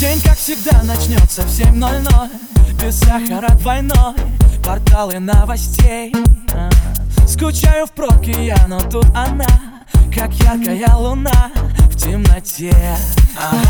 День, как всегда, начнется в 7.00 Без сахара двойной Порталы новостей а. Скучаю в пробке я, но тут она Как яркая луна в темноте ага.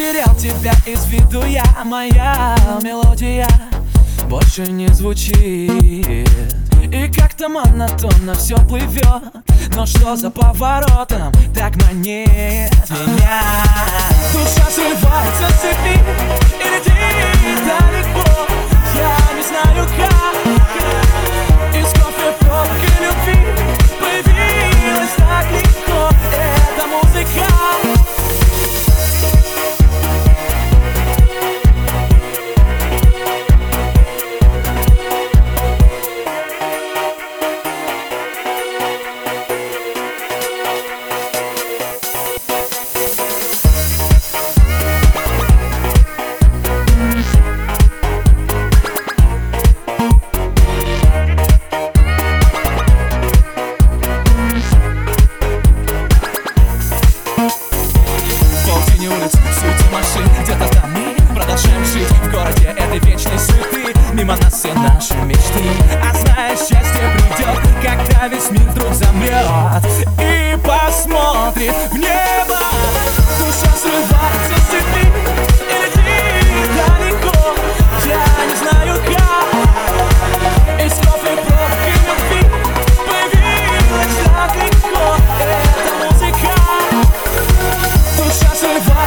Потерял тебя из виду я Моя мелодия больше не звучит. И как-то монотонно все плывет Но что за поворотом так манит меня? Душа срывается с цепи И летит все наши мечты. А знаешь, счастье придет, когда весь мир вдруг замрет И посмотрит в небо. Душа срывается с цепи и летит далеко. Я не знаю как. Из кофе пробки любви Появилась так легко Эта музыка. Душа срывается